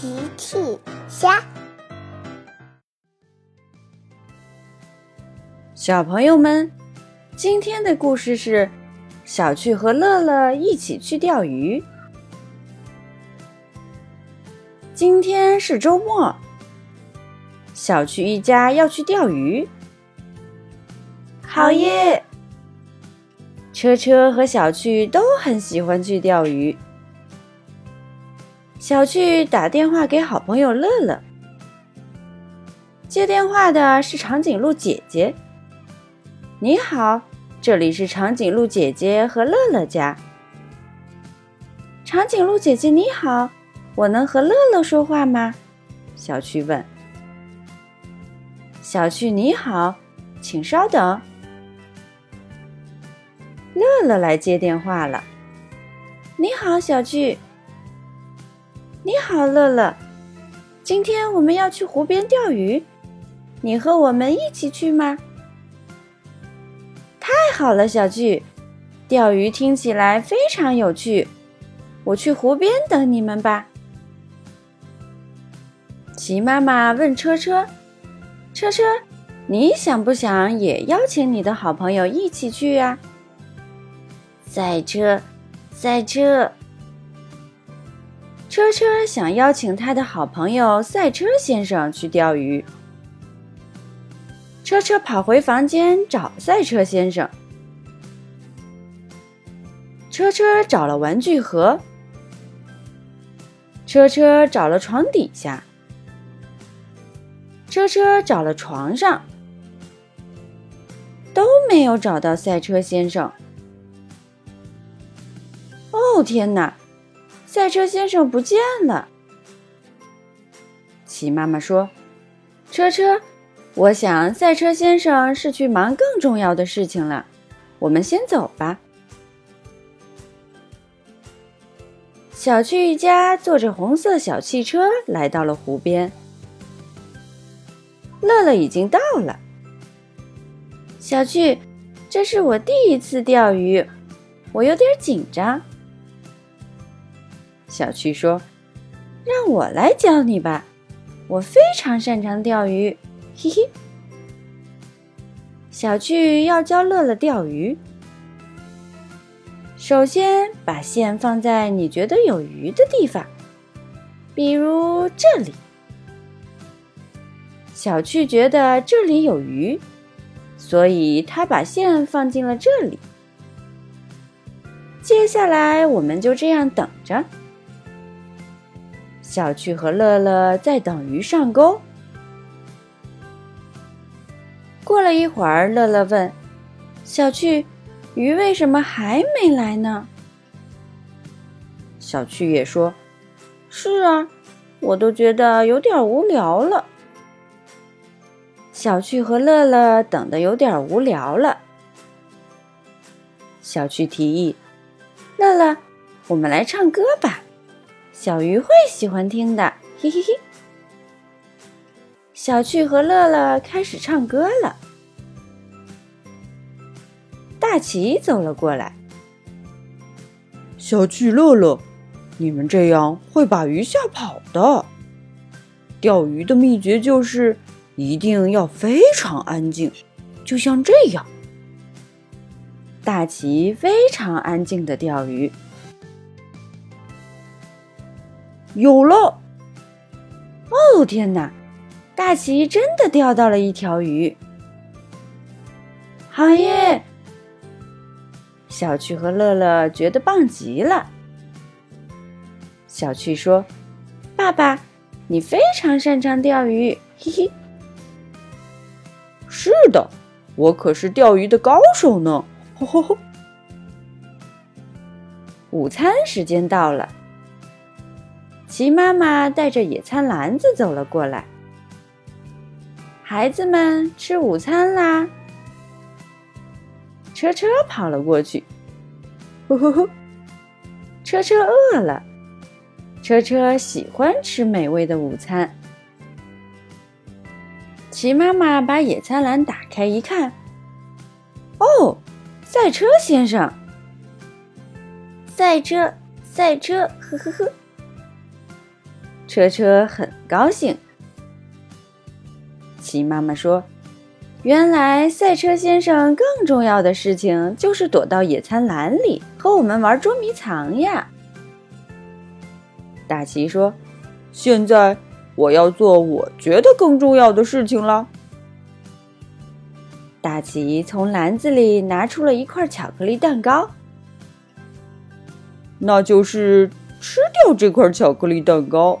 奇趣虾，小朋友们，今天的故事是小趣和乐乐一起去钓鱼。今天是周末，小趣一家要去钓鱼。好耶！车车和小趣都很喜欢去钓鱼。小趣打电话给好朋友乐乐，接电话的是长颈鹿姐姐。你好，这里是长颈鹿姐姐和乐乐家。长颈鹿姐姐你好，我能和乐乐说话吗？小趣问。小趣你好，请稍等。乐乐来接电话了。你好，小趣。你好，乐乐。今天我们要去湖边钓鱼，你和我们一起去吗？太好了，小巨。钓鱼听起来非常有趣，我去湖边等你们吧。齐妈妈问车车：“车车，你想不想也邀请你的好朋友一起去呀？”赛车，赛车。车车想邀请他的好朋友赛车先生去钓鱼。车车跑回房间找赛车先生。车车找了玩具盒，车车找了床底下，车车找了床上，都没有找到赛车先生。哦天哪！赛车先生不见了。齐妈妈说：“车车，我想赛车先生是去忙更重要的事情了，我们先走吧。”小趣一家坐着红色小汽车来到了湖边。乐乐已经到了。小趣，这是我第一次钓鱼，我有点紧张。小趣说：“让我来教你吧，我非常擅长钓鱼。”嘿嘿。小趣要教乐乐钓鱼。首先，把线放在你觉得有鱼的地方，比如这里。小趣觉得这里有鱼，所以他把线放进了这里。接下来，我们就这样等着。小趣和乐乐在等鱼上钩。过了一会儿，乐乐问：“小趣，鱼为什么还没来呢？”小趣也说：“是啊，我都觉得有点无聊了。”小趣和乐乐等的有点无聊了。小趣提议：“乐乐，我们来唱歌吧。”小鱼会喜欢听的，嘿嘿嘿。小趣和乐乐开始唱歌了。大奇走了过来，小趣、乐乐，你们这样会把鱼吓跑的。钓鱼的秘诀就是一定要非常安静，就像这样。大奇非常安静的钓鱼。有了！哦天哪，大奇真的钓到了一条鱼！好耶！小趣和乐乐觉得棒极了。小趣说：“爸爸，你非常擅长钓鱼，嘿嘿。”是的，我可是钓鱼的高手呢！吼吼吼！午餐时间到了。齐妈妈带着野餐篮子走了过来。孩子们吃午餐啦！车车跑了过去，呼呼呼！车车饿了，车车喜欢吃美味的午餐。齐妈妈把野餐篮打开一看，哦，赛车先生！赛车，赛车，呵呵呵！车车很高兴。鸡妈妈说：“原来赛车先生更重要的事情就是躲到野餐篮里和我们玩捉迷藏呀。”大奇说：“现在我要做我觉得更重要的事情了。”大奇从篮子里拿出了一块巧克力蛋糕，那就是吃掉这块巧克力蛋糕。